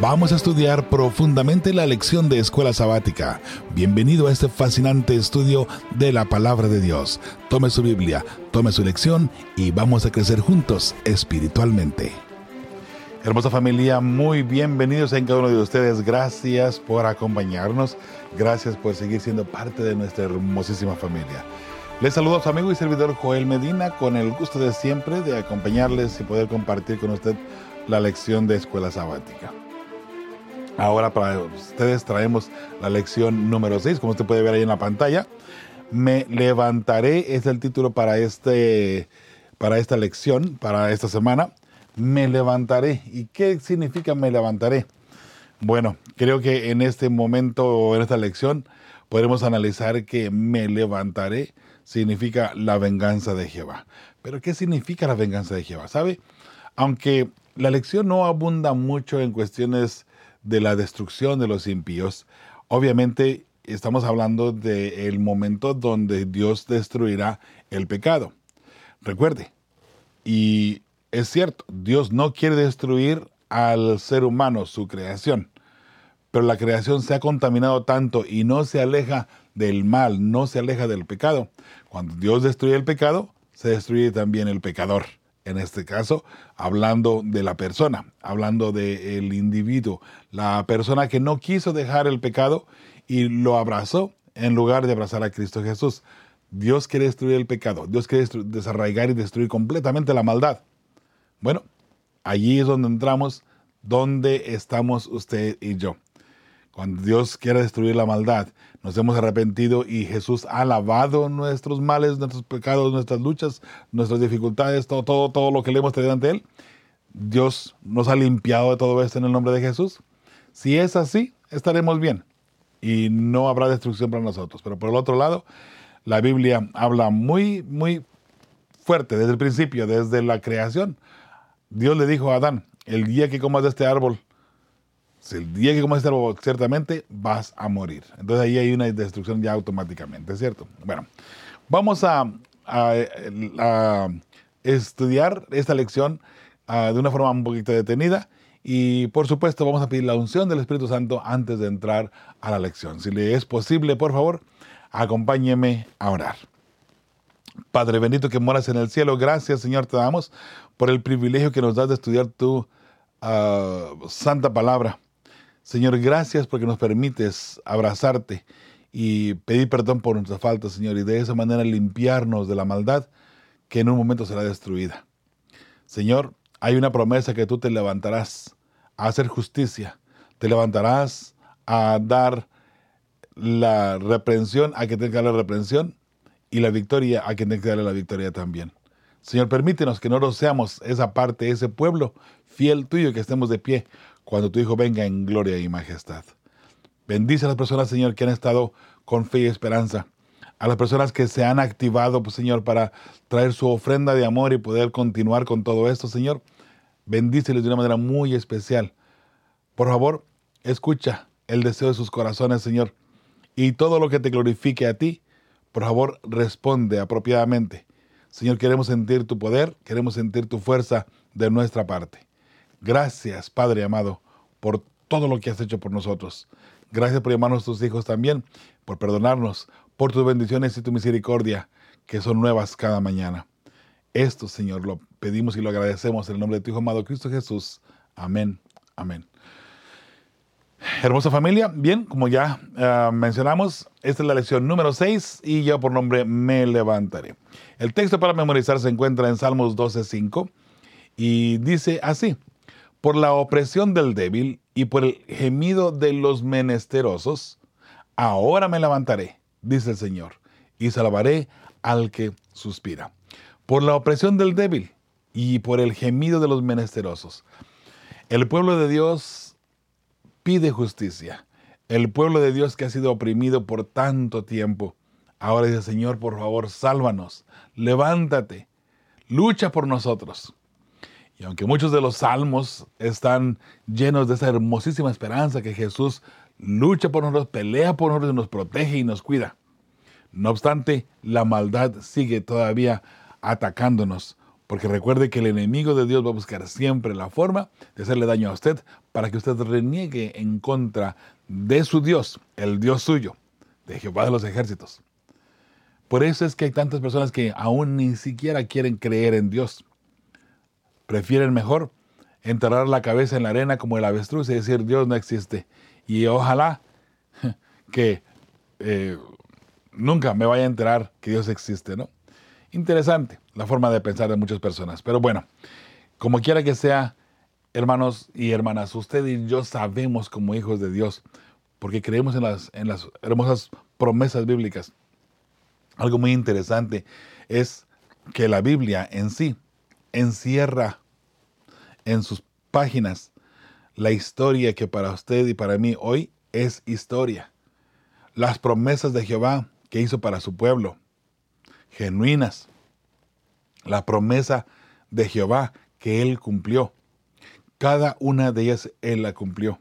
Vamos a estudiar profundamente la lección de escuela sabática. Bienvenido a este fascinante estudio de la palabra de Dios. Tome su Biblia, tome su lección y vamos a crecer juntos espiritualmente. Hermosa familia, muy bienvenidos en cada uno de ustedes. Gracias por acompañarnos. Gracias por seguir siendo parte de nuestra hermosísima familia. Les saludo a su amigo y servidor Joel Medina con el gusto de siempre de acompañarles y poder compartir con usted la lección de escuela sabática. Ahora para ustedes traemos la lección número 6, como usted puede ver ahí en la pantalla. Me levantaré es el título para, este, para esta lección, para esta semana. Me levantaré. ¿Y qué significa me levantaré? Bueno, creo que en este momento, en esta lección, podremos analizar que me levantaré significa la venganza de Jehová. Pero ¿qué significa la venganza de Jehová? ¿Sabe? Aunque la lección no abunda mucho en cuestiones de la destrucción de los impíos, obviamente estamos hablando del momento donde Dios destruirá el pecado. Recuerde, y es cierto, Dios no quiere destruir al ser humano, su creación, pero la creación se ha contaminado tanto y no se aleja del mal, no se aleja del pecado. Cuando Dios destruye el pecado, se destruye también el pecador en este caso, hablando de la persona, hablando del individuo, la persona que no quiso dejar el pecado y lo abrazó en lugar de abrazar a Cristo Jesús. Dios quiere destruir el pecado, Dios quiere desarraigar y destruir completamente la maldad. Bueno, allí es donde entramos, donde estamos usted y yo. Cuando Dios quiere destruir la maldad, nos hemos arrepentido y Jesús ha lavado nuestros males, nuestros pecados, nuestras luchas, nuestras dificultades, todo, todo, todo lo que le hemos traído ante Él. Dios nos ha limpiado de todo esto en el nombre de Jesús. Si es así, estaremos bien y no habrá destrucción para nosotros. Pero por el otro lado, la Biblia habla muy, muy fuerte desde el principio, desde la creación. Dios le dijo a Adán, el día que comas de este árbol, el día que comas este árbol, ciertamente vas a morir. Entonces ahí hay una destrucción ya automáticamente, ¿cierto? Bueno, vamos a, estudiar esta lección ah, de una forma un poquito detenida y por supuesto vamos a pedir la unción del Espíritu Santo antes de entrar a la lección. Si le es posible, por favor, acompáñeme a orar. Padre bendito que moras en el cielo, gracias Señor te damos por el privilegio que nos das de estudiar tu ah, santa palabra. Señor, gracias porque nos permites abrazarte y pedir perdón por nuestras faltas, Señor, y de esa manera limpiarnos de la maldad que en un momento será destruida. Señor, hay una promesa que tú te levantarás a hacer justicia, te levantarás a dar la reprensión a quien tenga que darle la reprensión y la victoria a quien tenga que darle la victoria también. Señor, permítenos que no seamos esa parte, ese pueblo fiel tuyo, que estemos de pie cuando tu Hijo venga en gloria y majestad. Bendice a las personas, Señor, que han estado con fe y esperanza. A las personas que se han activado, pues, Señor, para traer su ofrenda de amor y poder continuar con todo esto, Señor. Bendíceles de una manera muy especial. Por favor, escucha el deseo de sus corazones, Señor. Y todo lo que te glorifique a ti, por favor, responde apropiadamente. Señor, queremos sentir tu poder, queremos sentir tu fuerza de nuestra parte. Gracias, Padre amado, por todo lo que has hecho por nosotros. Gracias por llamarnos tus hijos también, por perdonarnos, por tus bendiciones y tu misericordia, que son nuevas cada mañana. Esto, Señor, lo pedimos y lo agradecemos en el nombre de tu Hijo amado Cristo Jesús. Amén. Amén. Hermosa familia, bien, como ya ah, mencionamos, esta es la lección número 6 y yo por nombre me levantaré. El texto para memorizar se encuentra en Salmos 12.5 y dice así, por la opresión del débil y por el gemido de los menesterosos, ahora me levantaré, dice el Señor, y salvaré al que suspira. Por la opresión del débil y por el gemido de los menesterosos. El pueblo de Dios pide justicia. El pueblo de Dios que ha sido oprimido por tanto tiempo. Ahora dice, Señor, por favor, sálvanos, levántate, lucha por nosotros. Y aunque muchos de los salmos están llenos de esa hermosísima esperanza que Jesús lucha por nosotros, pelea por nosotros, nos protege y nos cuida. No obstante, la maldad sigue todavía atacándonos Porque recuerde que el enemigo de Dios va a buscar siempre la forma de hacerle daño a usted para que usted reniegue en contra de su Dios, el Dios suyo, de Jehová de los ejércitos. Por eso es que hay tantas personas que aún ni siquiera quieren creer en Dios. Prefieren mejor enterrar la cabeza en la arena como el avestruz y decir Dios no existe. Y ojalá que eh, nunca me vaya a enterar que Dios existe, ¿no? Interesante la forma de pensar de muchas personas. Pero bueno, como quiera que sea, hermanos y hermanas, usted y yo sabemos como hijos de Dios, porque creemos en las, en las hermosas promesas bíblicas. Algo muy interesante es que la Biblia en sí encierra en sus páginas la historia que para usted y para mí hoy es historia. Las promesas de Jehová que hizo para su pueblo, genuinas. La promesa de Jehová que él cumplió. Cada una de ellas él la cumplió.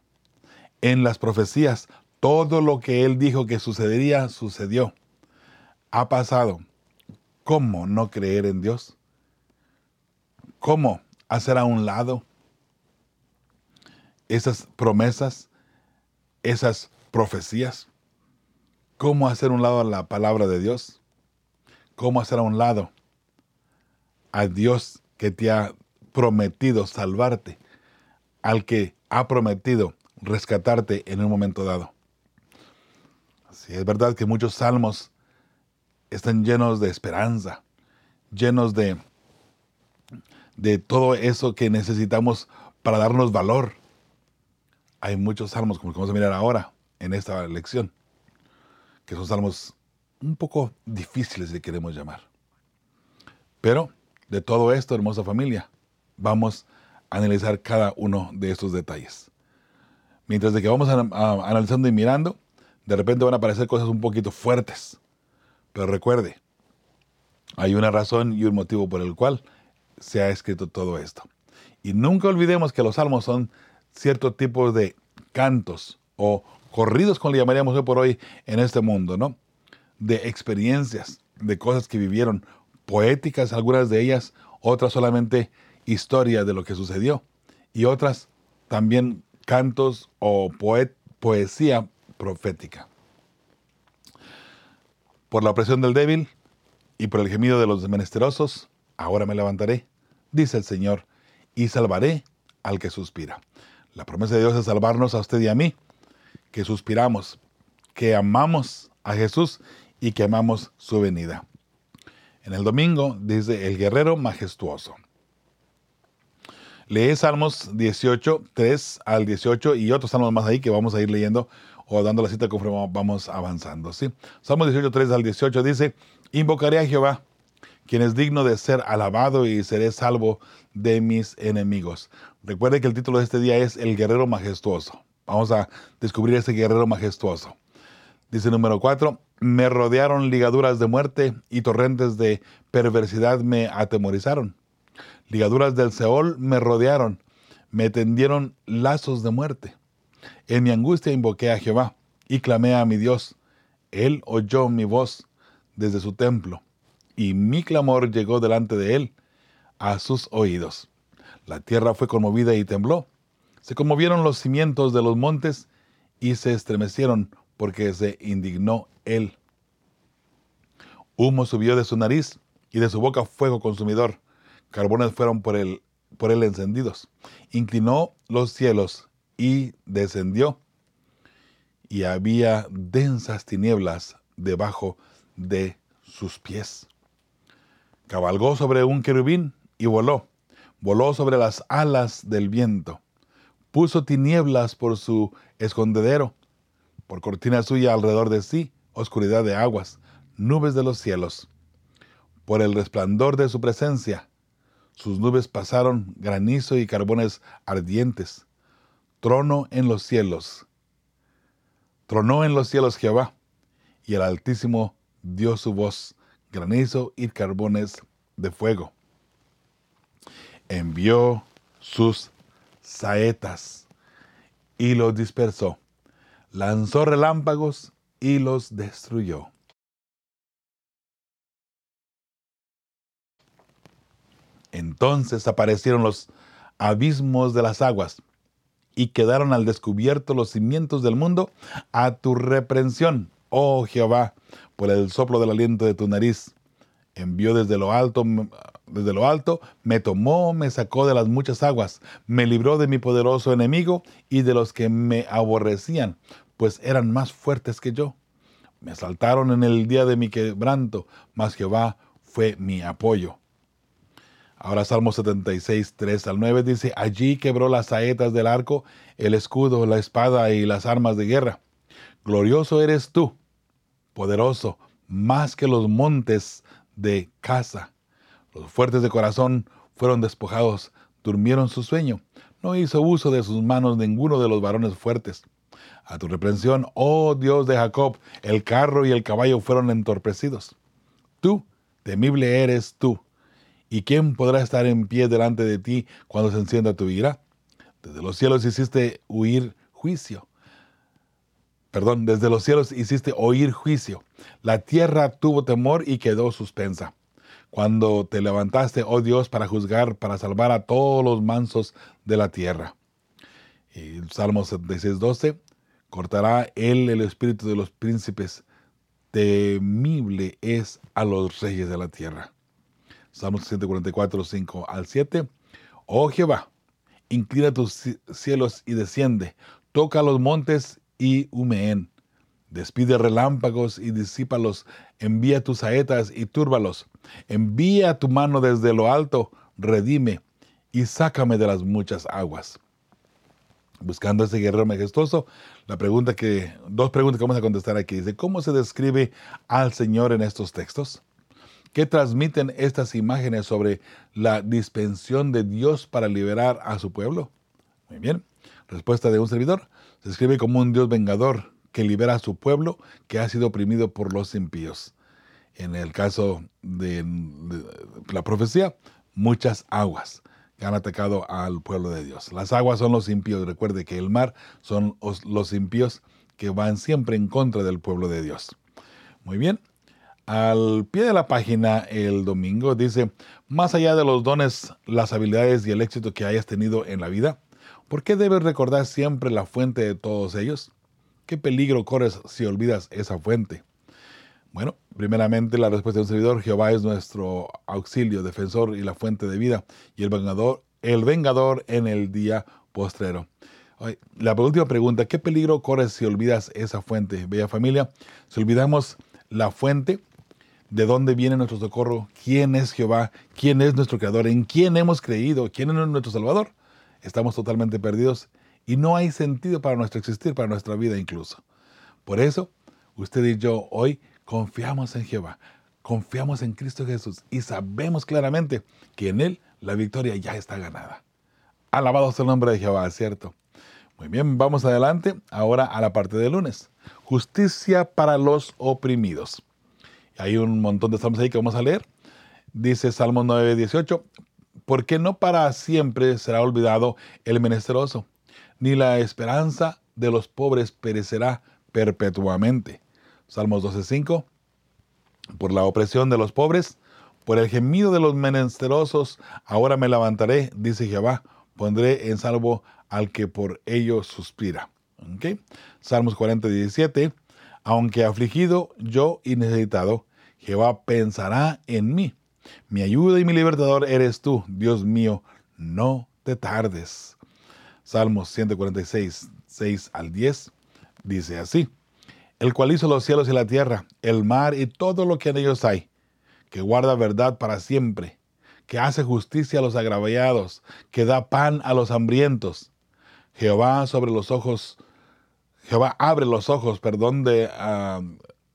En las profecías, todo lo que él dijo que sucedería, sucedió. Ha pasado. ¿Cómo no creer en Dios? ¿Cómo hacer a un lado esas promesas, esas profecías? ¿Cómo hacer a un lado la palabra de Dios? ¿Cómo hacer a un lado a Dios que te ha prometido salvarte, al que ha prometido rescatarte en un momento dado? Sí, es verdad que muchos salmos están llenos de esperanza, llenos de de todo eso que necesitamos para darnos valor. Hay muchos salmos, como vamos a mirar ahora en esta lección, que son salmos un poco difíciles de queremos llamar. Pero de todo esto, hermosa familia, vamos a analizar cada uno de estos detalles. Mientras de que vamos analizando y mirando, de repente van a aparecer cosas un poquito fuertes. Pero recuerde, hay una razón y un motivo por el cual se ha escrito todo esto. Y nunca olvidemos que los salmos son cierto tipo de cantos o corridos, como le llamaríamos hoy por hoy en este mundo, ¿no? De experiencias, de cosas que vivieron, poéticas, algunas de ellas, otras solamente historia de lo que sucedió, y otras también cantos o poesía profética. Por la opresión del débil y por el gemido de los menesterosos, ahora me levantaré, dice el Señor, y salvaré al que suspira. La promesa de Dios es salvarnos a usted y a mí, que suspiramos, que amamos a Jesús y que amamos su venida. En el domingo dice el guerrero majestuoso. Lee Salmos 18, 3 al 18 y otros salmos más ahí que vamos a ir leyendo o dando la cita conforme vamos avanzando. ¿sí? Salmos 18, 3 al 18 dice, invocaré a Jehová quien es digno de ser alabado y seré salvo de mis enemigos. Recuerde que el título de este día es El guerrero majestuoso. Vamos a descubrir ese guerrero majestuoso. Dice número 4, me rodearon ligaduras de muerte y torrentes de perversidad me atemorizaron. Ligaduras del Seol me rodearon, me tendieron lazos de muerte. En mi angustia invoqué a Jehová y clamé a mi Dios. Él oyó mi voz desde su templo y mi clamor llegó delante de él a sus oídos. La tierra fue conmovida y tembló. Se conmovieron los cimientos de los montes y se estremecieron porque se indignó él. Humo subió de su nariz y de su boca fuego consumidor. Carbones fueron por él, por él encendidos. Inclinó los cielos y descendió. Y había densas tinieblas debajo de sus pies. Cabalgó sobre un querubín y voló. Voló sobre las alas del viento. Puso tinieblas por su escondedero. Por cortina suya alrededor de sí, oscuridad de aguas, nubes de los cielos. Por el resplandor de su presencia, sus nubes pasaron granizo y carbones ardientes. Trono en los cielos. Tronó en los cielos Jehová, y el Altísimo dio su voz granizo y carbones de fuego. Envió sus saetas y los dispersó. Lanzó relámpagos y los destruyó. Entonces aparecieron los abismos de las aguas y quedaron al descubierto los cimientos del mundo a tu reprensión, oh Jehová, por el soplo del aliento de tu nariz. Envió desde lo alto, desde lo alto, me tomó, me sacó de las muchas aguas, me libró de mi poderoso enemigo y de los que me aborrecían, pues eran más fuertes que yo. Me asaltaron en el día de mi quebranto, mas Jehová fue mi apoyo. Ahora Salmo 76, 3 al 9 dice, allí quebró las saetas del arco, el escudo, la espada y las armas de guerra. Glorioso eres tú, poderoso, más que los montes de casa. Los fuertes de corazón fueron despojados, durmieron su sueño. No hizo uso de sus manos ninguno de los varones fuertes. A tu reprensión, oh Dios de Jacob, el carro y el caballo fueron entorpecidos. Tú, temible eres tú ¿Y quién podrá estar en pie delante de ti cuando se encienda tu ira? Desde los cielos hiciste huir juicio. Perdón, desde los cielos hiciste oír juicio. La tierra tuvo temor y quedó suspensa. Cuando te levantaste, oh Dios, para juzgar, para salvar a todos los mansos de la tierra. Y Salmo 76, 12. Cortará él el espíritu de los príncipes. Temible es a los reyes de la tierra. Salmos 144, 5 al 7. Oh Jehová, inclina tus cielos y desciende, toca los montes y humeen. Despide relámpagos y disípalos, envía tus saetas y túrbalos. Envía tu mano desde lo alto, redime y sácame de las muchas aguas. Buscando a ese guerrero majestuoso, la pregunta que, dos preguntas que vamos a contestar aquí. Dice, ¿cómo se describe al Señor en estos textos? ¿Qué transmiten estas imágenes sobre la dispensión de Dios para liberar a su pueblo? Muy bien. Respuesta de un servidor. Se escribe como un Dios vengador que libera a su pueblo que ha sido oprimido por los impíos. En el caso de, la profecía, muchas aguas que han atacado al pueblo de Dios. Las aguas son los impíos. Recuerde que el mar son los impíos que van siempre en contra del pueblo de Dios. Muy bien. Al pie de la página el domingo dice, más allá de los dones, las habilidades y el éxito que hayas tenido en la vida, ¿por qué debes recordar siempre la fuente de todos ellos? ¿Qué peligro corres si olvidas esa fuente? Bueno, primeramente la respuesta del servidor, Jehová es nuestro auxilio, defensor y la fuente de vida, y el vengador, el vengador en el día postrero. La última pregunta, ¿qué peligro corres si olvidas esa fuente? Bella familia, si olvidamos la fuente, de dónde viene nuestro socorro, quién es Jehová, quién es nuestro Creador, en quién hemos creído, quién es nuestro Salvador, estamos totalmente perdidos y no hay sentido para nuestro existir, para nuestra vida incluso. Por eso, usted y yo hoy confiamos en Jehová, confiamos en Cristo Jesús y sabemos claramente que en Él la victoria ya está ganada. Alabado sea el nombre de Jehová, ¿cierto? Muy bien, vamos adelante ahora a la parte de lunes. Justicia para los oprimidos. Hay un montón de salmos ahí que vamos a leer. Dice Salmo 9, 18, porque no para siempre será olvidado el menesteroso, ni la esperanza de los pobres perecerá perpetuamente. Salmos 12, 5, por la opresión de los pobres, por el gemido de los menesterosos, ahora me levantaré, dice Jehová, pondré en salvo al que por ello suspira. Salmos 40, 17, aunque afligido yo y necesitado, Jehová pensará en mí. Mi ayuda y mi libertador eres tú, Dios mío, no te tardes. Salmos 146, 6 al 10 dice así, el cual hizo los cielos y la tierra, el mar y todo lo que en ellos hay, que guarda verdad para siempre, que hace justicia a los agraviados, que da pan a los hambrientos. Jehová sobre los ojos Jehová abre los ojos, perdón, de, ah,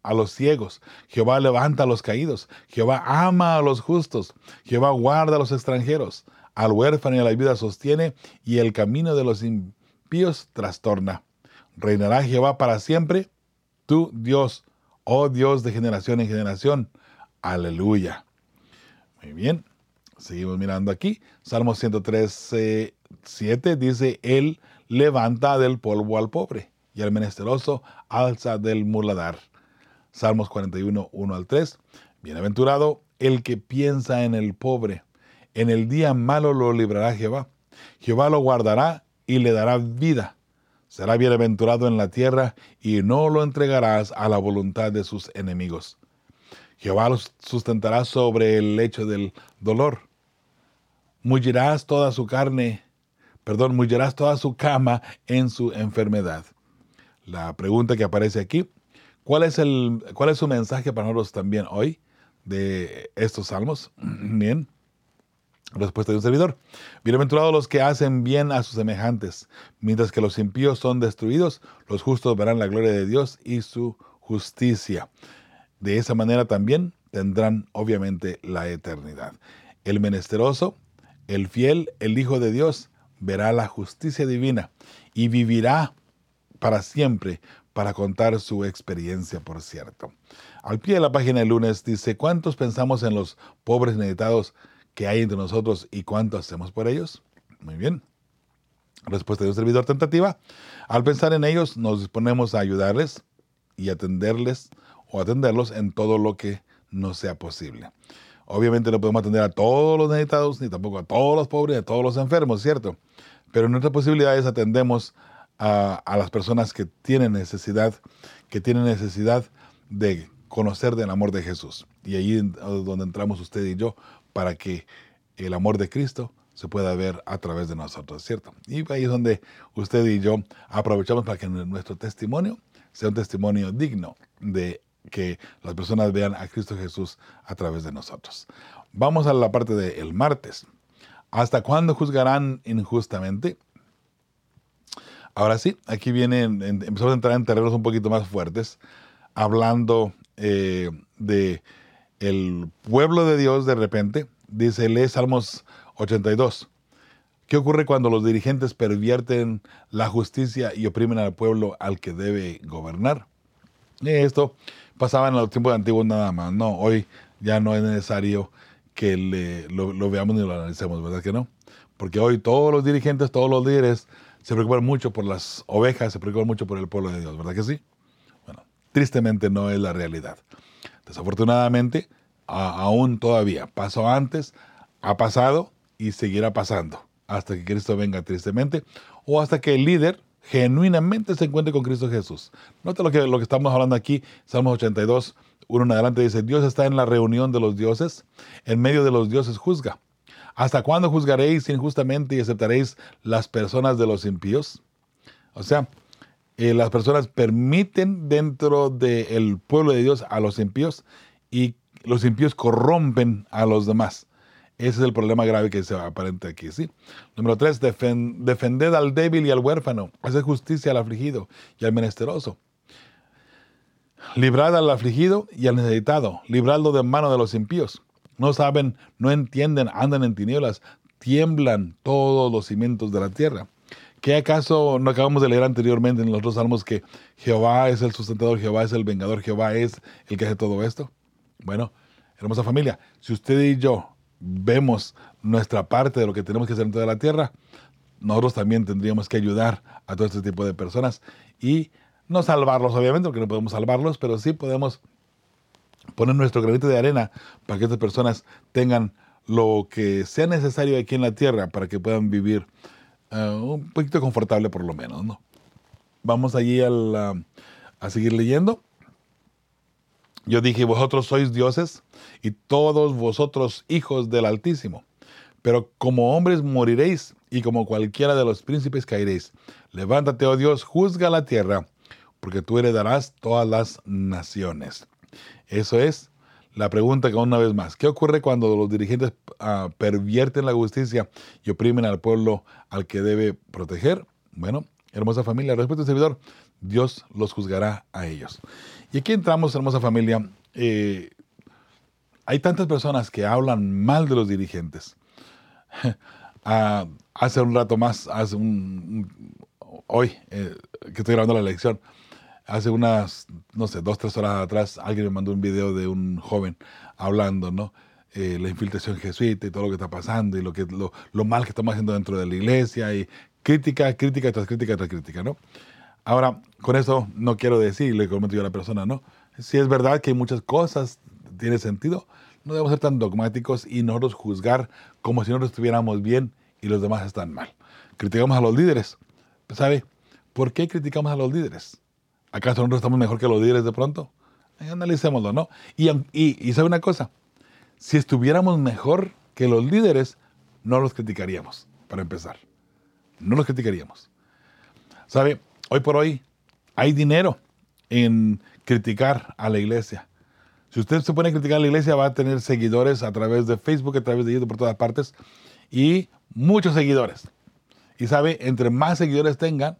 a los ciegos. Jehová levanta a los caídos. Jehová ama a los justos. Jehová guarda a los extranjeros. Al huérfano y a la viuda sostiene y el camino de los impíos trastorna. Reinará Jehová para siempre. Tú, Dios, oh Dios de generación en generación. Aleluya. Muy bien. Seguimos mirando aquí. Salmo 113, 7 dice, Él levanta del polvo al pobre y al menesteroso alza del muladar. Salmos 41, 1 al 3. Bienaventurado el que piensa en el pobre. En el día malo lo librará Jehová. Jehová lo guardará y le dará vida. Será bienaventurado en la tierra y no lo entregarás a la voluntad de sus enemigos. Jehová lo sustentará sobre el lecho del dolor. Mullirás toda su carne, perdón, mullirás toda su cama en su enfermedad. La pregunta que aparece aquí, ¿cuál es, el, cuál es su mensaje para nosotros también hoy de estos salmos? Bien. Respuesta de un servidor. Bienaventurados los que hacen bien a sus semejantes, mientras que los impíos son destruidos, los justos verán la gloria de Dios y su justicia. De esa manera también tendrán obviamente la eternidad. El menesteroso, el fiel, el Hijo de Dios, verá la justicia divina y vivirá para siempre para contar su experiencia, por cierto. Al pie de la página del lunes dice, ¿cuántos pensamos en los pobres necesitados? que hay entre nosotros y cuánto hacemos por ellos? Muy bien. Respuesta de un servidor tentativa. Al pensar en ellos, nos disponemos a ayudarles y atenderles o atenderlos en todo lo que nos sea posible. Obviamente no podemos atender a todos los necesitados, ni tampoco a todos los pobres, a todos los enfermos, ¿cierto? Pero en nuestras posibilidades atendemos a, a las personas que tienen necesidad, que tienen necesidad de conocer del amor de Jesús. Y ahí es donde entramos usted y yo para que el amor de Cristo se pueda ver a través de nosotros, ¿cierto? Y ahí es donde usted y yo aprovechamos para que nuestro testimonio sea un testimonio digno de que las personas vean a Cristo Jesús a través de nosotros. Vamos a la parte del martes. ¿Hasta cuándo juzgarán injustamente? Ahora sí, aquí viene, empezamos a entrar en terrenos un poquito más fuertes, hablando eh, de el pueblo de Dios de repente, dice, lee Salmos 82. ¿Qué ocurre cuando los dirigentes pervierten la justicia y oprimen al pueblo al que debe gobernar? esto pasaba en los tiempos antiguos nada más. No, hoy ya no es necesario que lo, veamos ni lo analicemos, ¿verdad que no? Porque hoy todos los dirigentes, todos los líderes se preocupan mucho por las ovejas, se preocupan mucho por el pueblo de Dios, ¿verdad que sí? Bueno, tristemente no es la realidad. Desafortunadamente, aún todavía, pasó antes, ha pasado y seguirá pasando hasta que Cristo venga tristemente o hasta que el líder genuinamente se encuentre con Cristo Jesús. Nota lo que, lo que estamos hablando aquí, Salmos 82, uno en adelante dice, Dios está en la reunión de los dioses, en medio de los dioses juzga. ¿Hasta cuándo juzgaréis injustamente y aceptaréis las personas de los impíos? O sea, eh, las personas permiten dentro del pueblo de Dios a los impíos y los impíos corrompen a los demás. Ese es el problema grave que se aparenta aquí, ¿sí? Número tres, defended al débil y al huérfano, hacer justicia al afligido y al menesteroso. Librad al afligido y al necesitado, libradlo de mano de los impíos. No saben, no entienden, andan en tinieblas, tiemblan todos los cimientos de la tierra. ¿Qué acaso no acabamos de leer anteriormente en los dos salmos que Jehová es el sustentador, Jehová es el vengador, Jehová es el que hace todo esto? Bueno, hermosa familia, si usted y yo vemos nuestra parte de lo que tenemos que hacer en toda la tierra, nosotros también tendríamos que ayudar a todo este tipo de personas y no salvarlos, obviamente, porque no podemos salvarlos, pero sí podemos poner nuestro granito de arena para que estas personas tengan lo que sea necesario aquí en la tierra para que puedan vivir eh, un poquito confortable por lo menos, ¿no? Vamos allí a seguir leyendo. Yo dije, vosotros sois dioses y todos vosotros hijos del Altísimo. Pero como hombres moriréis y como cualquiera de los príncipes caeréis. Levántate, oh Dios, juzga la tierra, porque tú heredarás todas las naciones. Eso es la pregunta que una vez más, ¿qué ocurre cuando los dirigentes ah, pervierten la justicia y oprimen al pueblo al que debe proteger? Bueno, hermosa familia, respuesta al servidor, Dios los juzgará a ellos. Y aquí entramos, hermosa familia, eh, hay tantas personas que hablan mal de los dirigentes. Ah, hace un rato más, hace un, hoy eh, que estoy grabando la elección, hace unas, no sé, dos, tres horas atrás, alguien me mandó un video de un joven hablando, ¿no? Eh, la infiltración jesuita y todo lo que está pasando y lo, que, lo, lo, mal que estamos haciendo dentro de la iglesia y crítica, crítica tras crítica tras crítica, ¿no? Ahora, con eso no quiero decir, le comento yo a la persona, ¿no? Si es verdad que muchas cosas tiene sentido, no debemos ser tan dogmáticos y nosotros juzgar como si nosotros estuviéramos bien y los demás están mal. Criticamos a los líderes. ¿Sabe? ¿Por qué criticamos a los líderes? ¿Acaso nosotros estamos mejor que los líderes de pronto? Analicémoslo, ¿no? Y, y, y sabe una cosa, si estuviéramos mejor que los líderes, no los criticaríamos, para empezar. No los criticaríamos. ¿Sabe? Hoy por hoy hay dinero en criticar a la iglesia. Si usted se pone a criticar a la iglesia, va a tener seguidores a través de Facebook, a través de YouTube, por todas partes, y muchos seguidores. Y sabe, entre más seguidores tengan,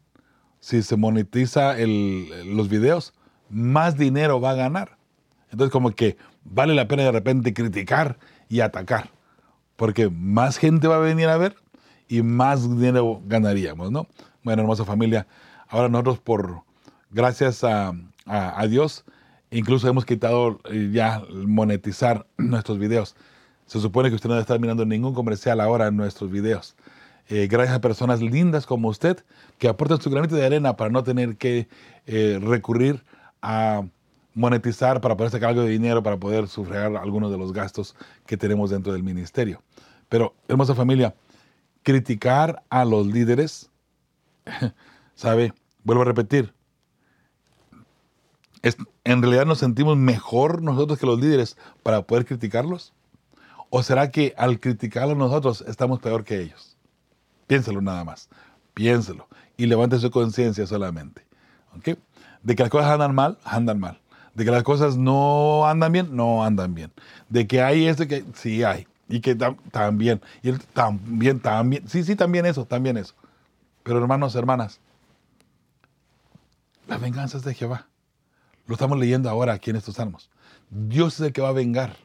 si se monetiza los videos, más dinero va a ganar. Entonces, como que vale la pena de repente criticar y atacar, porque más gente va a venir a ver y más dinero ganaríamos, ¿no? Bueno, hermosa familia, ahora nosotros por, gracias a, a, Dios, incluso hemos quitado eh, ya monetizar nuestros videos. Se supone que usted no debe estar mirando ningún comercial ahora en nuestros videos. Eh, gracias a personas lindas como usted que aportan su granito de arena para no tener que eh, recurrir a monetizar para poder sacar algo de dinero, para poder sufragar algunos de los gastos que tenemos dentro del ministerio. Pero, hermosa familia, criticar a los líderes, ¿sabe? Vuelvo a repetir, ¿en realidad nos sentimos mejor nosotros que los líderes para poder criticarlos? ¿O será que al criticarlos nosotros estamos peor que ellos? Piénselo nada más, piénselo y levante su conciencia solamente. ¿ok? De que las cosas andan mal, andan mal. De que las cosas no andan bien, no andan bien. De que hay esto que sí hay. Y que también, y también, también, sí, sí, también eso, también eso. Pero hermanos, hermanas, la venganza es de Jehová. Lo estamos leyendo ahora aquí en estos salmos. Dios es el que va a vengar.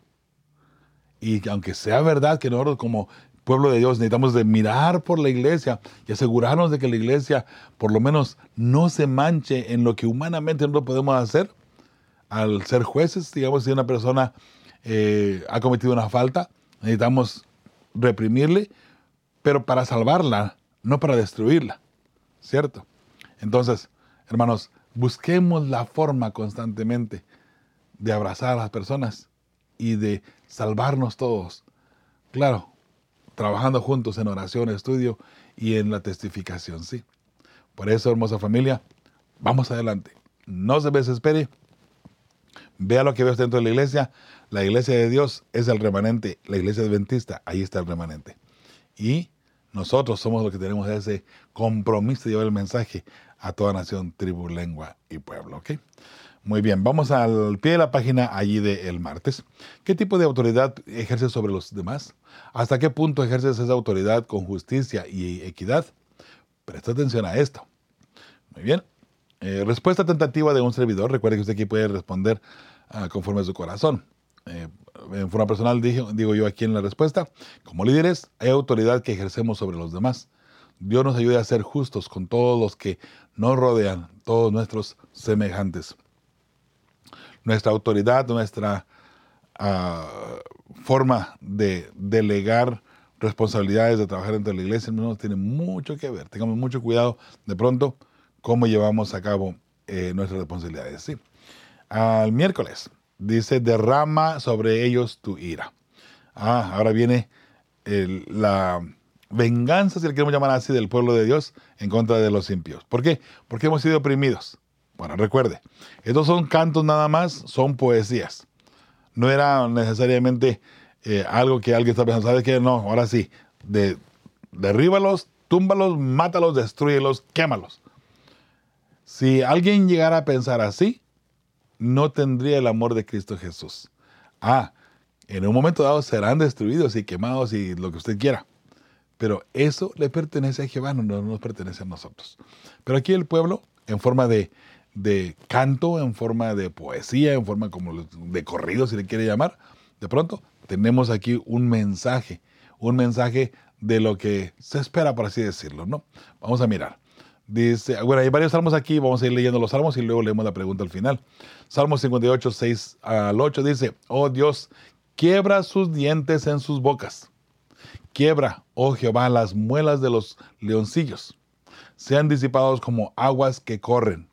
Y aunque sea verdad que nosotros como pueblo de Dios necesitamos de mirar por la iglesia y asegurarnos de que la iglesia por lo menos no se manche en lo que humanamente no podemos hacer, al ser jueces, digamos, si una persona eh, ha cometido una falta, necesitamos reprimirle, pero para salvarla, no para destruirla, ¿cierto? Entonces, hermanos, busquemos la forma constantemente de abrazar a las personas y de salvarnos todos. Claro, trabajando juntos en oración, estudio y en la testificación, ¿sí? Por eso, hermosa familia, vamos adelante. No se desespere. Vea lo que veo dentro de la iglesia. La iglesia de Dios es el remanente. La iglesia adventista, ahí está el remanente. Y nosotros somos los que tenemos ese compromiso de llevar el mensaje a toda nación, tribu, lengua y pueblo. ¿ok? Muy bien, vamos al pie de la página allí del el martes. ¿Qué tipo de autoridad ejerces sobre los demás? ¿Hasta qué punto ejerces esa autoridad con justicia y equidad? Presta atención a esto. Muy bien. Eh, respuesta tentativa de un servidor. Recuerde que usted aquí puede responder ah, conforme a su corazón. Eh, en forma personal digo yo aquí en la respuesta, como líderes hay autoridad que ejercemos sobre los demás. Dios nos ayude a ser justos con todos los que nos rodean, todos nuestros semejantes. Nuestra autoridad, nuestra ah, forma de delegar responsabilidades de trabajar dentro de la iglesia, hermanos, tiene mucho que ver. Tengamos mucho cuidado de pronto cómo llevamos a cabo eh, nuestras responsabilidades. ¿sí? Al miércoles dice, derrama sobre ellos tu ira. Ah, ahora viene la venganza, si le queremos llamar así, del pueblo de Dios en contra de los impíos. ¿Por qué? Porque hemos sido oprimidos. Bueno, recuerde, estos son cantos nada más, son poesías. No era necesariamente eh, algo que alguien está pensando, ¿sabes qué? No, ahora sí, de, derríbalos, túmbalos, mátalos, destruyelos, quémalos. Si alguien llegara a pensar así, no tendría el amor de Cristo Jesús. Ah, en un momento dado serán destruidos y quemados y lo que usted quiera. Pero eso le pertenece a Jehová, no nos pertenece a nosotros. Pero aquí el pueblo, en forma de, de canto, en forma de poesía, en forma como de corrido, si le quiere llamar, de pronto tenemos aquí un mensaje, un mensaje de lo que se espera, por así decirlo, ¿no? Vamos a mirar. Dice, bueno, hay varios salmos aquí, vamos a ir leyendo los salmos y luego leemos la pregunta al final. Salmo 58, 6 al 8 dice, oh Dios, quiebra sus dientes en sus bocas Quiebra, oh Jehová, las muelas de los leoncillos. Sean disipados como aguas que corren.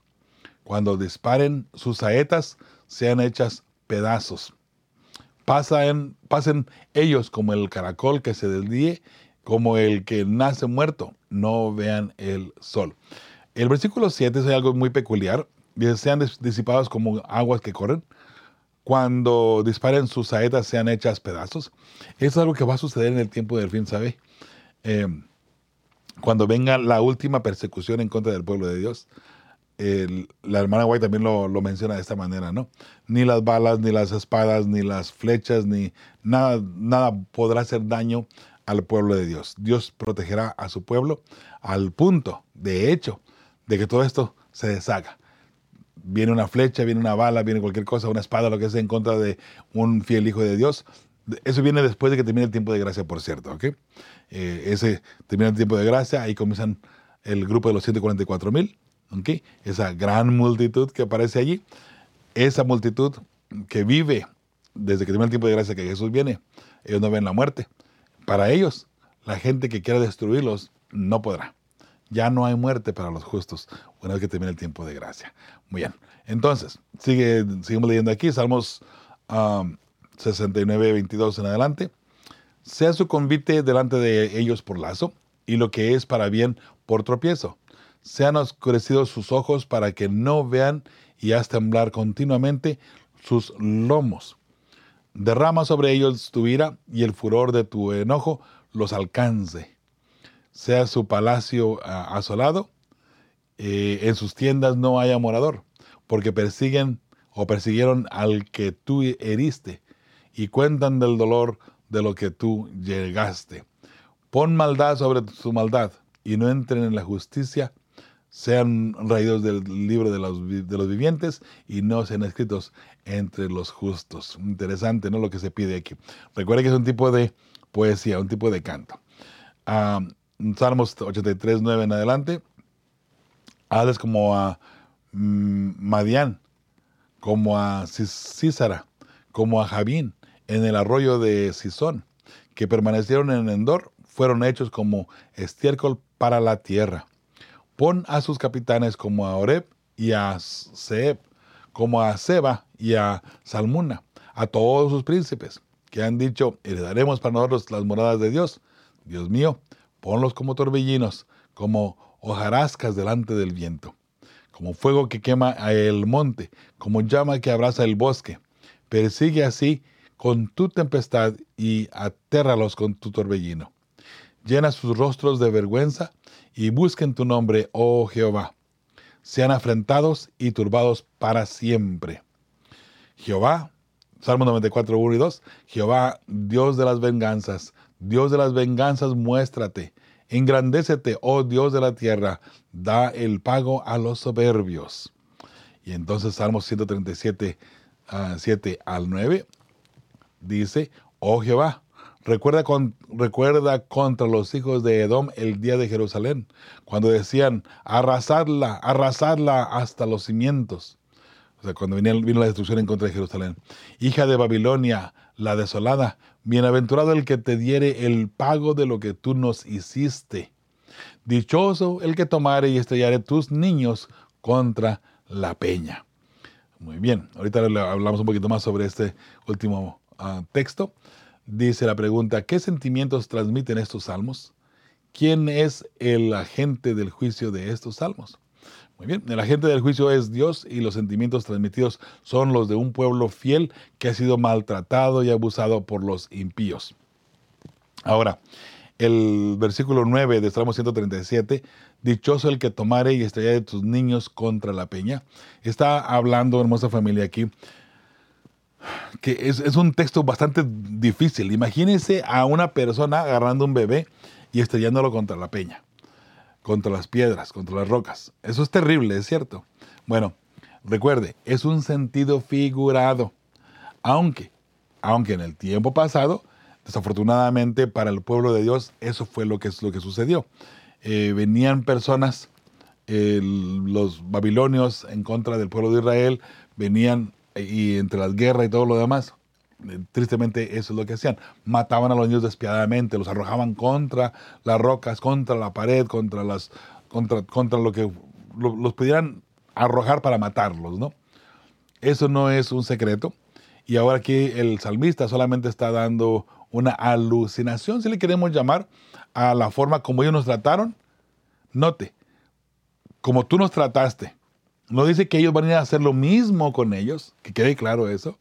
Cuando disparen sus saetas, sean hechas pedazos. pasen, ellos como el caracol que se desvíe, como el que nace muerto, no vean el sol. El versículo 7 es algo muy peculiar. Dice, sean disipados como aguas que corren. Cuando disparen sus saetas sean hechas pedazos. Eso es algo que va a suceder en el tiempo del fin, ¿sabe? Eh, cuando venga la última persecución en contra del pueblo de Dios, la hermana White también lo, menciona de esta manera, ¿no? Ni las balas, ni las espadas, ni las flechas, ni nada, nada podrá hacer daño al pueblo de Dios. Dios protegerá a su pueblo al punto, de hecho, de que todo esto se deshaga. Viene una flecha, viene una bala, viene cualquier cosa, una espada, lo que sea en contra de un fiel hijo de Dios. Eso viene después de que termine el tiempo de gracia, por cierto, ¿ok? Eh, ese termina el tiempo de gracia, ahí comienzan el grupo de los 144 mil, esa gran multitud que aparece allí, esa multitud que vive desde que termina el tiempo de gracia que Jesús viene, ellos no ven la muerte. Para ellos, la gente que quiera destruirlos no podrá. Ya no hay muerte para los justos una vez que termine el tiempo de gracia. Muy bien. Entonces, sigue, seguimos leyendo aquí, Salmos 69, um, 22 en adelante. Sea su convite delante de ellos por lazo, y lo que es para bien por tropiezo. Sean oscurecidos sus ojos para que no vean y haz temblar continuamente sus lomos. Derrama sobre ellos tu ira y el furor de tu enojo los alcance. Sea su palacio ah, asolado, eh, en sus tiendas no haya morador, porque persiguen o persiguieron al que tú heriste y cuentan del dolor de lo que tú llegaste. Pon maldad sobre su maldad y no entren en la justicia, sean raídos del libro de los, de los vivientes y no sean escritos entre los justos. Interesante, ¿no? Lo que se pide aquí. Recuerda que es un tipo de poesía, un tipo de canto. Ah, Salmos 83, 9 en adelante. Hables como a mm, Madián, como a Císara, como a Javín, en el arroyo de Sison, que permanecieron en Endor, fueron hechos como estiércol para la tierra. Pon a sus capitanes como a Oreb y a Seb, como a Seba y a Salmuna, a todos sus príncipes, que han dicho, heredaremos para nosotros las moradas de Dios. Dios mío, ponlos como torbellinos, como hojarascas delante del viento, como fuego que quema el monte, como llama que abraza el bosque. Persigue así con tu tempestad y atérralos con tu torbellino. Llena sus rostros de vergüenza y busquen tu nombre, oh Jehová. Sean afrentados y turbados para siempre. Jehová, Salmo 94, 1 y 2, Jehová, Dios de las venganzas, Dios de las venganzas, muéstrate. Engrandécete, oh Dios de la tierra, da el pago a los soberbios. Y entonces Salmo 137, 7 ah, al 9, dice, oh Jehová, recuerda, contra los hijos de Edom el día de Jerusalén, cuando decían, arrasadla, arrasadla hasta los cimientos. O sea, cuando vino, la destrucción en contra de Jerusalén. Hija de Babilonia, la desolada, bienaventurado el que te diere el pago de lo que tú nos hiciste. Dichoso el que tomare y estrellare tus niños contra la peña. Muy bien, ahorita hablamos un poquito más sobre este último texto, dice la pregunta, ¿qué sentimientos transmiten estos salmos? ¿Quién es el agente del juicio de estos salmos? Muy bien, el agente del juicio es Dios y los sentimientos transmitidos son los de un pueblo fiel que ha sido maltratado y abusado por los impíos. Ahora, el versículo 9 de Salmo 137, dichoso el que tomare y estrella de tus niños contra la peña, está hablando, hermosa familia, aquí que es, un texto bastante difícil. Imagínense a una persona agarrando un bebé y estrellándolo contra la peña, contra las piedras, contra las rocas. Eso es terrible, es cierto. Bueno, recuerde, es un sentido figurado. Aunque, aunque en el tiempo pasado, desafortunadamente para el pueblo de Dios, eso fue lo que, lo que sucedió. Eh, venían personas, los babilonios en contra del pueblo de Israel, venían y entre las guerras y todo lo demás, eh, tristemente eso es lo que hacían. Mataban a los niños despiadadamente, los arrojaban contra las rocas, contra la pared, contra las contra, contra lo que los pudieran arrojar para matarlos, ¿no? Eso no es un secreto. Y ahora aquí el salmista solamente está dando una alucinación, si le queremos llamar, a la forma como ellos nos trataron. Note, como tú nos trataste, no dice que ellos van a ir a hacer lo mismo con ellos, que quede claro eso.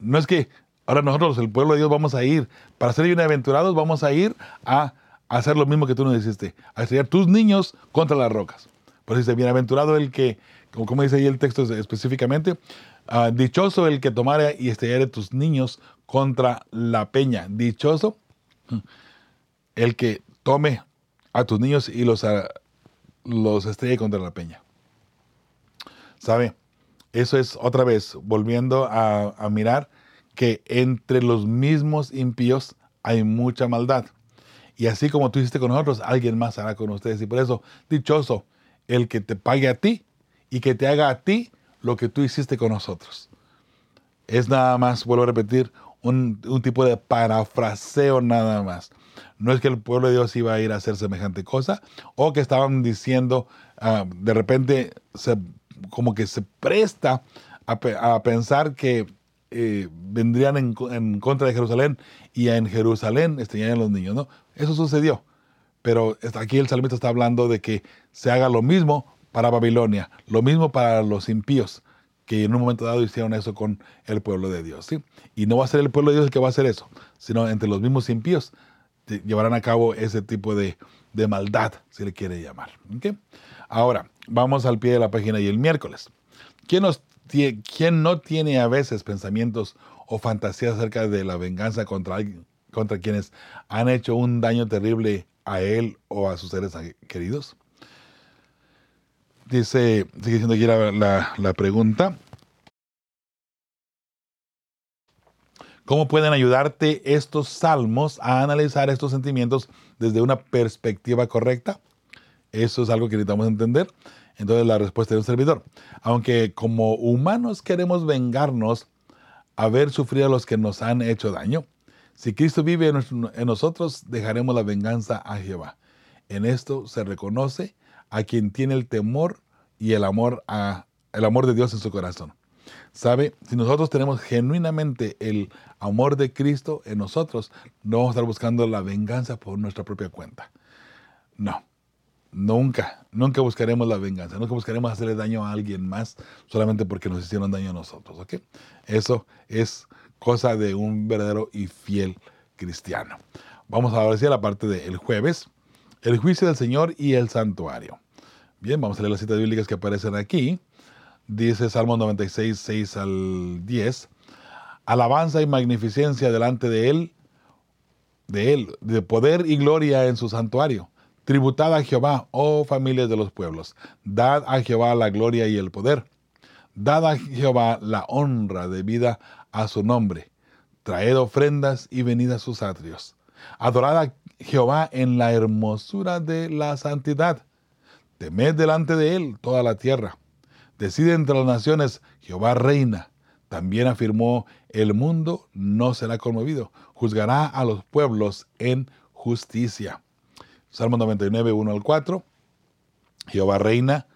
No es que ahora nosotros, el pueblo de Dios, vamos a ir, para ser bienaventurados, vamos a ir a hacer lo mismo que tú nos hiciste, a estrellar tus niños contra las rocas. Por eso dice, bienaventurado el que, como dice ahí el texto específicamente, ah, dichoso el que tomare y estrellare tus niños contra la peña. Dichoso el que tome a tus niños y los, ah, los contra la peña. ¿Sabe? Eso es otra vez volviendo a, mirar que entre los mismos impíos hay mucha maldad. Y así como tú hiciste con nosotros, alguien más hará con ustedes. Y por eso, dichoso el que te pague a ti y que te haga a ti lo que tú hiciste con nosotros. Es nada más, vuelvo a repetir, un, tipo de parafraseo nada más. No es que el pueblo de Dios iba a ir a hacer semejante cosa o que estaban diciendo, ah, de repente, se, como que se presta a, pensar que eh, vendrían en, contra de Jerusalén y en Jerusalén estarían los niños. No, eso sucedió. Pero aquí el salmista está hablando de que se haga lo mismo para Babilonia, lo mismo para los impíos, que en un momento dado hicieron eso con el pueblo de Dios. ¿sí? Y no va a ser el pueblo de Dios el que va a hacer eso, sino entre los mismos impíos llevarán a cabo ese tipo de, maldad, si le quiere llamar. Ahora, vamos al pie de la página y el miércoles. ¿Quién, nos, ¿Quién no tiene a veces pensamientos o fantasías acerca de la venganza contra, contra quienes han hecho un daño terrible a él o a sus seres queridos? Dice, sigue diciendo aquí la, la pregunta. ¿Cómo pueden ayudarte estos salmos a analizar estos sentimientos desde una perspectiva correcta? Eso es algo que necesitamos entender. Entonces la respuesta de un servidor. Aunque como humanos queremos vengarnos a ver sufrir a los que nos han hecho daño, si Cristo vive en nosotros, dejaremos la venganza a Jehová. En esto se reconoce a quien tiene el temor y el amor, a, el amor de Dios en su corazón. ¿Sabe? Si nosotros tenemos genuinamente el amor de Cristo en nosotros, no vamos a estar buscando la venganza por nuestra propia cuenta. No, nunca, nunca buscaremos la venganza, nunca buscaremos hacerle daño a alguien más solamente porque nos hicieron daño a nosotros, ¿ok? Eso es cosa de un verdadero y fiel cristiano. Vamos a ver a la parte del jueves, el juicio del Señor y el santuario. Bien, vamos a leer las citas bíblicas que aparecen aquí. Dice Salmo 96, 6 al 10. Alabanza y magnificencia delante de Él, de Él, de poder y gloria en su santuario. Tributad a Jehová, oh familias de los pueblos. Dad a Jehová la gloria y el poder. Dad a Jehová la honra debida a su nombre. Traed ofrendas y venid a sus atrios. Adorad a Jehová en la hermosura de la santidad. Temed delante de él toda la tierra. Decide entre las naciones, Jehová reina. También afirmó, el mundo no será conmovido. Juzgará a los pueblos en justicia. Salmo 99, 1 al 4. Jehová reina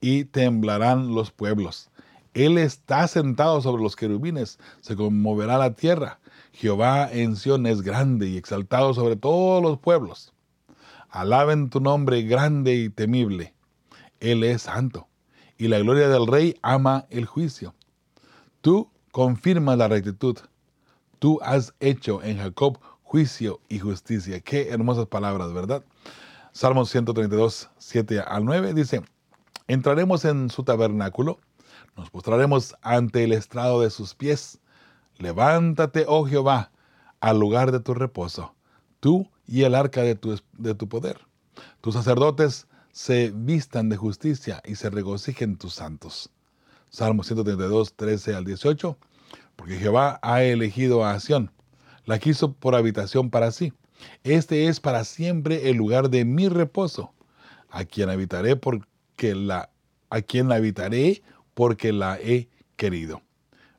y temblarán los pueblos. Él está sentado sobre los querubines, se conmoverá la tierra. Jehová en Sión es grande y exaltado sobre todos los pueblos. Alaben tu nombre grande y temible. Él es santo, y la gloria del rey ama el juicio. Tú confirmas la rectitud. Tú has hecho en Jacob juicio y justicia. Qué hermosas palabras, ¿verdad? Salmos 132, 7 al 9 dice, entraremos en su tabernáculo, nos postraremos ante el estrado de sus pies. Levántate, oh Jehová, al lugar de tu reposo, tú y el arca de tu, de tu poder. Tus sacerdotes se vistan de justicia y se regocijen tus santos. Salmo 132, 13 al 18. Porque Jehová ha elegido a Sión, la quiso por habitación para sí. Este es para siempre el lugar de mi reposo, a quien habitaré porque la, a quien habitaré porque la he querido.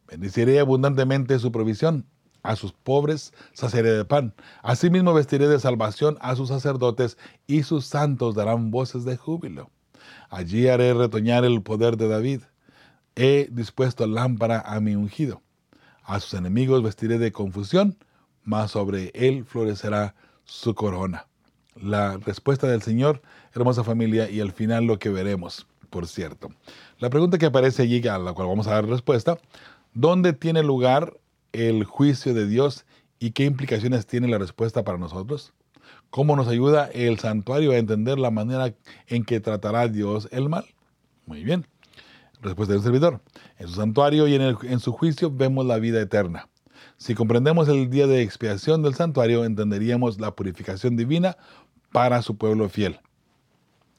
Bendiciré abundantemente su provisión a sus pobres saciaré de pan. Asimismo vestiré de salvación a sus sacerdotes y sus santos darán voces de júbilo. Allí haré retoñar el poder de David. He dispuesto lámpara a mi ungido. A sus enemigos vestiré de confusión, mas sobre él florecerá su corona. La respuesta del Señor, hermosa familia, y al final lo que veremos, por cierto. La pregunta que aparece allí, a la cual vamos a dar respuesta, ¿dónde tiene lugar el juicio de Dios y qué implicaciones tiene la respuesta para nosotros? ¿Cómo nos ayuda el santuario a entender la manera en que tratará Dios el mal? Muy bien. Respuesta del servidor. En su santuario y en, en su juicio vemos la vida eterna. Si comprendemos el día de expiación del santuario, entenderíamos la purificación divina para su pueblo fiel.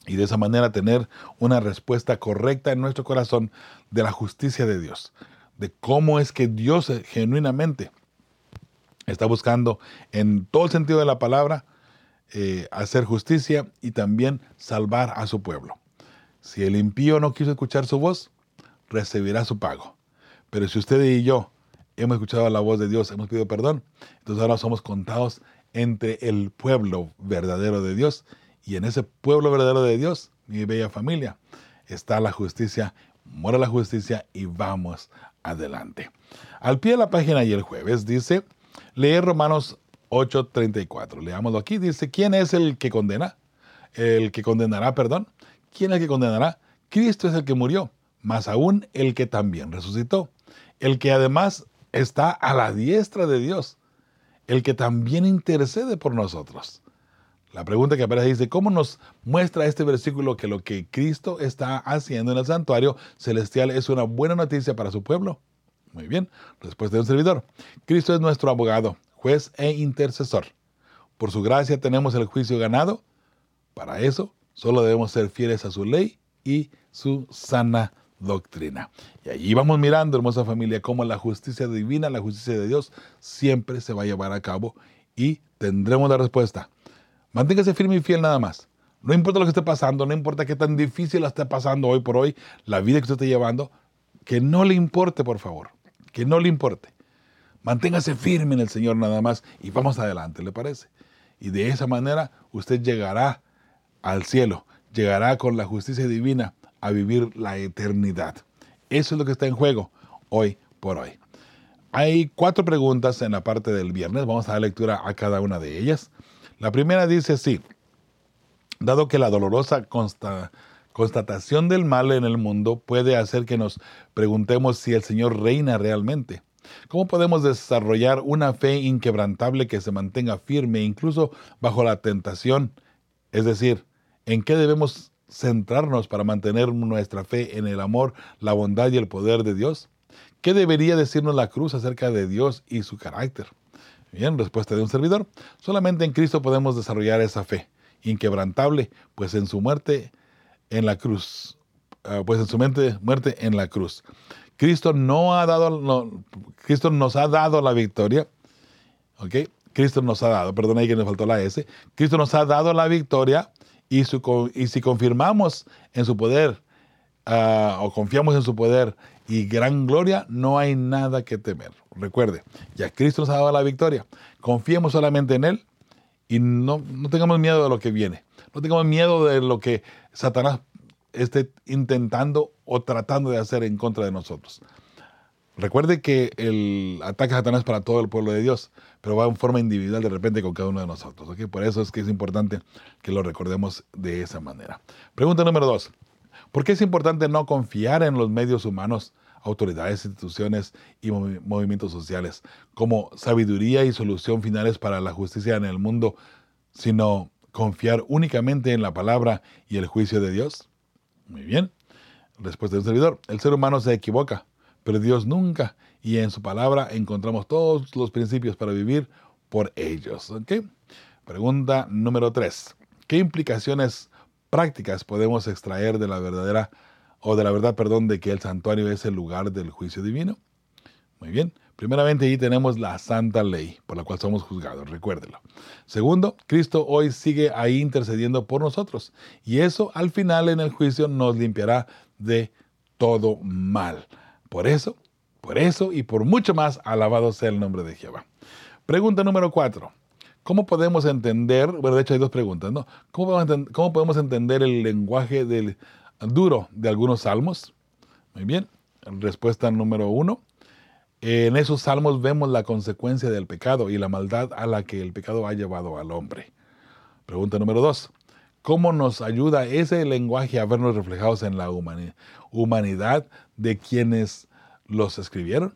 Y de esa manera tener una respuesta correcta en nuestro corazón de la justicia de Dios, de cómo es que Dios genuinamente está buscando en todo el sentido de la palabra eh, hacer justicia y también salvar a su pueblo. Si el impío no quiso escuchar su voz, recibirá su pago. Pero si usted y yo hemos escuchado la voz de Dios, hemos pedido perdón, entonces ahora somos contados entre el pueblo verdadero de Dios. Y en ese pueblo verdadero de Dios, mi bella familia, está la justicia, mora la justicia y vamos adelante. Al pie de la página y el jueves dice, leer Romanos 8:34. Leámoslo aquí, dice, ¿quién es el que condena? El que condenará, perdón. ¿Quién es el que condenará? Cristo es el que murió, más aún el que también resucitó, el que además está a la diestra de Dios, el que también intercede por nosotros. La pregunta que aparece dice, ¿cómo nos muestra este versículo que lo que Cristo está haciendo en el santuario celestial es una buena noticia para su pueblo? Muy bien, respuesta de un servidor. Cristo es nuestro abogado, juez e intercesor. Por su gracia tenemos el juicio ganado. Para eso solo debemos ser fieles a su ley y su sana doctrina. Y allí vamos mirando, hermosa familia, cómo la justicia divina, la justicia de Dios, siempre se va a llevar a cabo y tendremos la respuesta. Manténgase firme y fiel nada más. No importa lo que esté pasando, no importa qué tan difícil esté pasando hoy por hoy, la vida que usted esté llevando, que no le importe, por favor, que no le importe. Manténgase firme en el Señor nada más y vamos adelante, ¿le parece? Y de esa manera usted llegará al cielo, llegará con la justicia divina a vivir la eternidad. Eso es lo que está en juego hoy por hoy. Hay cuatro preguntas en la parte del viernes. Vamos a dar lectura a cada una de ellas. La primera dice así. Dado que la dolorosa constatación del mal en el mundo puede hacer que nos preguntemos si el Señor reina realmente. ¿Cómo podemos desarrollar una fe inquebrantable que se mantenga firme incluso bajo la tentación? Es decir, ¿en qué debemos centrarnos para mantener nuestra fe en el amor, la bondad y el poder de Dios? ¿Qué debería decirnos la cruz acerca de Dios y su carácter? Bien, respuesta de un servidor. Solamente en Cristo podemos desarrollar esa fe inquebrantable, pues en su muerte en la cruz, ah, pues en su mente, muerte en la cruz. Cristo no ha dado, Cristo nos ha dado la victoria, ¿ok? Cristo nos ha dado, perdón ahí que me faltó la S, Cristo nos ha dado la victoria y, si confirmamos en su poder ah, o confiamos en su poder y gran gloria, no hay nada que temer. Recuerde, ya Cristo nos ha dado la victoria. Confiemos solamente en Él y no, no tengamos miedo de lo que viene. No tengamos miedo de lo que Satanás esté intentando o tratando de hacer en contra de nosotros. Recuerde que el ataque a Satanás es para todo el pueblo de Dios, pero va en forma individual de repente con cada uno de nosotros. Por eso es que es importante que lo recordemos de esa manera. Pregunta número dos. ¿Por qué es importante no confiar en los medios humanos, autoridades, instituciones y movimientos sociales como sabiduría y solución finales para la justicia en el mundo, sino confiar únicamente en la palabra y el juicio de Dios? Muy bien. Respuesta del servidor. El ser humano se equivoca pero Dios nunca. Y en su palabra encontramos todos los principios para vivir por ellos. Pregunta número tres. ¿Qué implicaciones prácticas podemos extraer de la verdadera o de la verdad, perdón, de que el santuario es el lugar del juicio divino? Muy bien. Primeramente, ahí tenemos la santa ley por la cual somos juzgados, recuérdelo. Segundo, Cristo hoy sigue ahí intercediendo por nosotros y eso al final en el juicio nos limpiará de todo mal. Por eso, por eso y por mucho más, alabado sea el nombre de Jehová. Pregunta número cuatro. ¿Cómo podemos entender, bueno, de hecho hay dos preguntas, ¿no? ¿Cómo podemos, entender el lenguaje del, duro de algunos salmos? Muy bien. Respuesta número uno. En esos salmos vemos la consecuencia del pecado y la maldad a la que el pecado ha llevado al hombre. Pregunta número dos. ¿Cómo nos ayuda ese lenguaje a vernos reflejados en la humanidad de quienes los escribieron?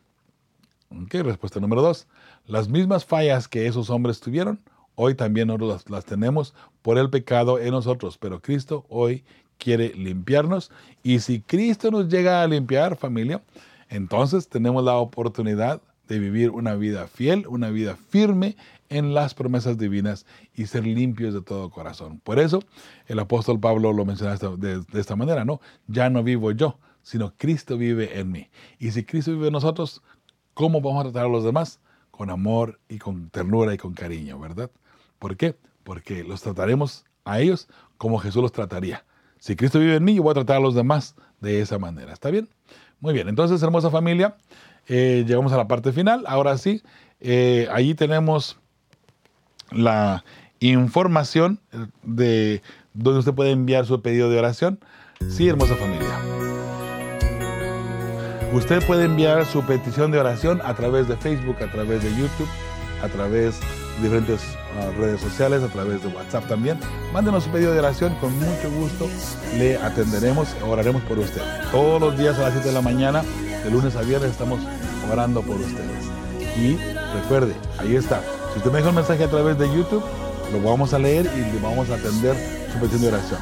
respuesta número dos. Las mismas fallas que esos hombres tuvieron, hoy también nosotros las, tenemos por el pecado en nosotros, pero Cristo hoy quiere limpiarnos y si Cristo nos llega a limpiar, familia, entonces tenemos la oportunidad de vivir una vida fiel, una vida firme en las promesas divinas y ser limpios de todo corazón. Por eso el apóstol Pablo lo menciona de, esta manera, ¿no? Ya no vivo yo, sino Cristo vive en mí. Y si Cristo vive en nosotros, ¿cómo vamos a tratar a los demás? Con amor y con ternura y con cariño, ¿verdad? ¿Por qué? Porque los trataremos a ellos como Jesús los trataría. Si Cristo vive en mí, yo voy a tratar a los demás de esa manera. ¿Está bien? Muy bien, entonces, hermosa familia, eh, llegamos a la parte final. Ahora sí, eh, allí tenemos la información de donde usted puede enviar su pedido de oración. Sí, hermosa familia. Usted puede enviar su petición de oración a través de Facebook, a través de YouTube, a través de diferentes uh, redes sociales, a través de WhatsApp también. Mándenos su pedido de oración, con mucho gusto le atenderemos, oraremos por usted. Todos los días a las 7 de la mañana, de lunes a viernes, estamos orando por ustedes. Y recuerde, ahí está. Si usted me deja un mensaje a través de YouTube, lo vamos a leer y le vamos a atender su petición de oración.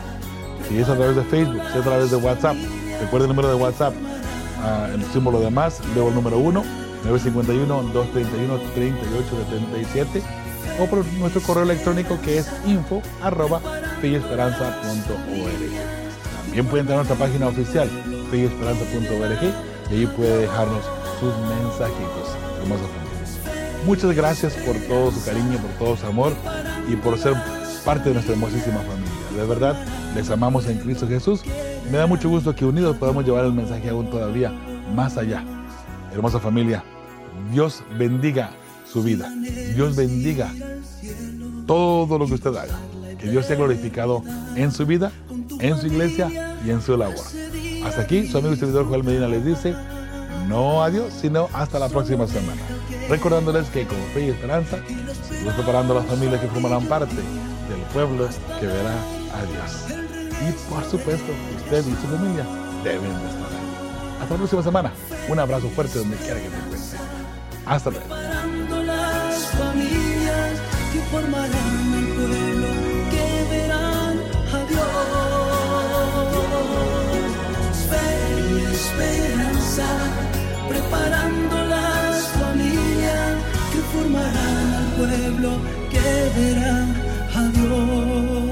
Si es a través de Facebook, si es a través de WhatsApp, recuerde el número de WhatsApp, uh, el símbolo de más, luego el número 1, 951-231-3877 o por nuestro correo electrónico que es info arroba También pueden entrar a nuestra página oficial feyesperanza.org y ahí puede dejarnos sus mensajitos. Hermosa Muchas gracias por todo su cariño, por todo su amor y por ser parte de nuestra hermosísima familia. De verdad, les amamos en Cristo Jesús. Me da mucho gusto que unidos podamos llevar el mensaje aún todavía más allá. Hermosa familia, Dios bendiga su vida. Dios bendiga todo lo que usted haga. Que Dios sea glorificado en su vida, en su iglesia y en su labor. Hasta aquí, su amigo y servidor Joel Medina les dice, no adiós, sino hasta la próxima semana. Recordándoles que con fe y esperanza, seguimos preparando a las familias que formarán parte del pueblo que verá a Dios. Y por supuesto, usted y su familia deben de estar. Hasta la próxima semana. Un abrazo fuerte donde quiera que se encuentre. Hasta luego. Preparando las familias que formarán al pueblo que verán a Dios.